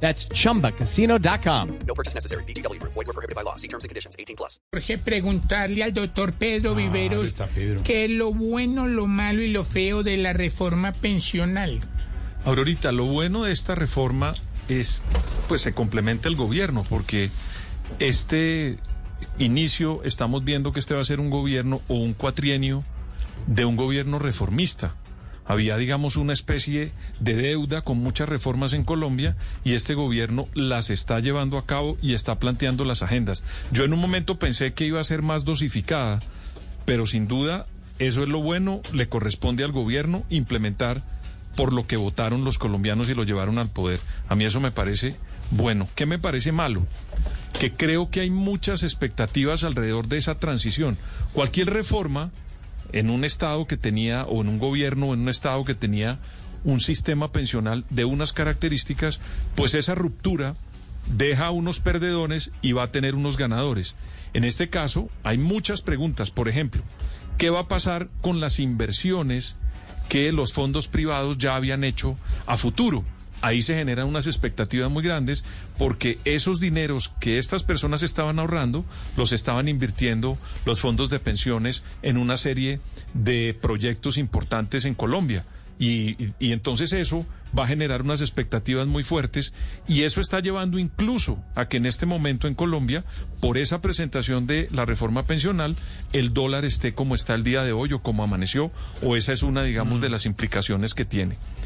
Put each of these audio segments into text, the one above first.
That's chumbacasino.com. No purchase necessary. BGW. Void were prohibited by law. See terms and conditions. 18 plus. Jorge, preguntarle al doctor Pedro Viveros está Pedro. qué es lo bueno, lo malo y lo feo de la reforma pensional. Aurorita, lo bueno de esta reforma es, pues se complementa el gobierno, porque este inicio estamos viendo que este va a ser un gobierno o un cuatrienio de un gobierno reformista. Había, digamos, una especie de deuda con muchas reformas en Colombia y este gobierno las está llevando a cabo y está planteando las agendas. Yo en un momento pensé que iba a ser más dosificada, pero sin duda eso es lo bueno, le corresponde al gobierno implementar por lo que votaron los colombianos y lo llevaron al poder. A mí eso me parece bueno. ¿Qué me parece malo? Que creo que hay muchas expectativas alrededor de esa transición. Cualquier reforma en un estado que tenía, o en un gobierno, en un estado que tenía un sistema pensional de unas características, pues esa ruptura deja unos perdedores y va a tener unos ganadores. En este caso, hay muchas preguntas. Por ejemplo, ¿qué va a pasar con las inversiones que los fondos privados ya habían hecho a futuro? Ahí se generan unas expectativas muy grandes porque esos dineros que estas personas estaban ahorrando los estaban invirtiendo los fondos de pensiones en una serie de proyectos importantes en Colombia. Y, y- y entonces eso va a generar unas expectativas muy fuertes y eso está llevando incluso a que en este momento en Colombia, por esa presentación de la reforma pensional, el dólar esté como está el día de hoy o como amaneció, o esa es una, digamos, de las implicaciones que tiene.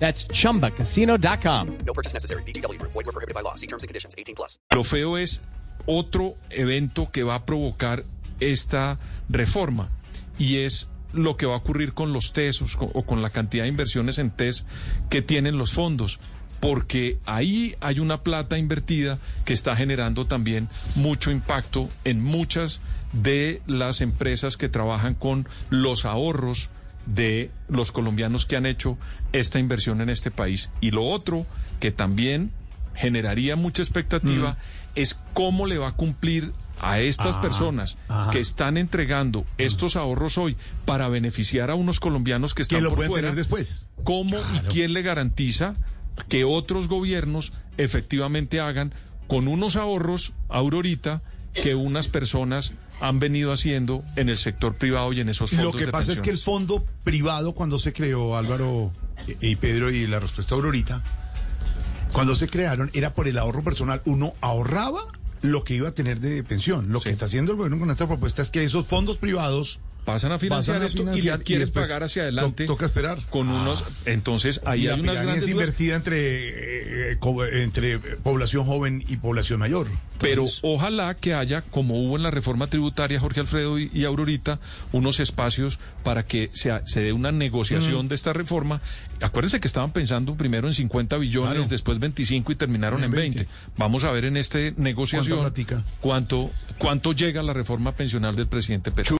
That's chumbacasino.com. No purchase necessary. BGW. Void were prohibited by law. See terms and conditions. 18 plus. Lo feo es otro evento que va a provocar esta reforma y es lo que va a ocurrir con los TES o con la cantidad de inversiones en TES que tienen los fondos. Porque ahí hay una plata invertida que está generando también mucho impacto en muchas de las empresas que trabajan con los ahorros de los colombianos que han hecho esta inversión en este país. Y lo otro que también generaría mucha expectativa es cómo le va a cumplir a estas personas que están entregando estos ahorros hoy para beneficiar a unos colombianos que están lo por fuera. tener después. ¿Cómo y quién le garantiza que otros gobiernos efectivamente hagan con unos ahorros, Aurorita, que unas personas han venido haciendo en el sector privado y en esos fondos Lo que de pasa es que el fondo privado, cuando se creó, Álvaro y y Pedro, y la respuesta Aurorita, cuando se crearon, era por el ahorro personal. Uno ahorraba lo que iba a tener de pensión. Lo que está haciendo el gobierno con esta propuesta es que esos fondos privados pasan a financiar pasan a esto financiar y quieres después pagar hacia adelante. to- toca esperar. Con Ah. unos, entonces ahí hay unas grandes es invertida entre, eh, entre población joven y población mayor. Pero ojalá que haya, como hubo en la reforma tributaria, Jorge Alfredo y, y Aurorita, unos espacios para que se, se dé una negociación de esta reforma. Acuérdense que estaban pensando primero en 50 billones, Claro. después 25 y terminaron En en 20. 20. Vamos a ver en esta negociación cuánto, cuánto llega la reforma pensional del presidente Petro.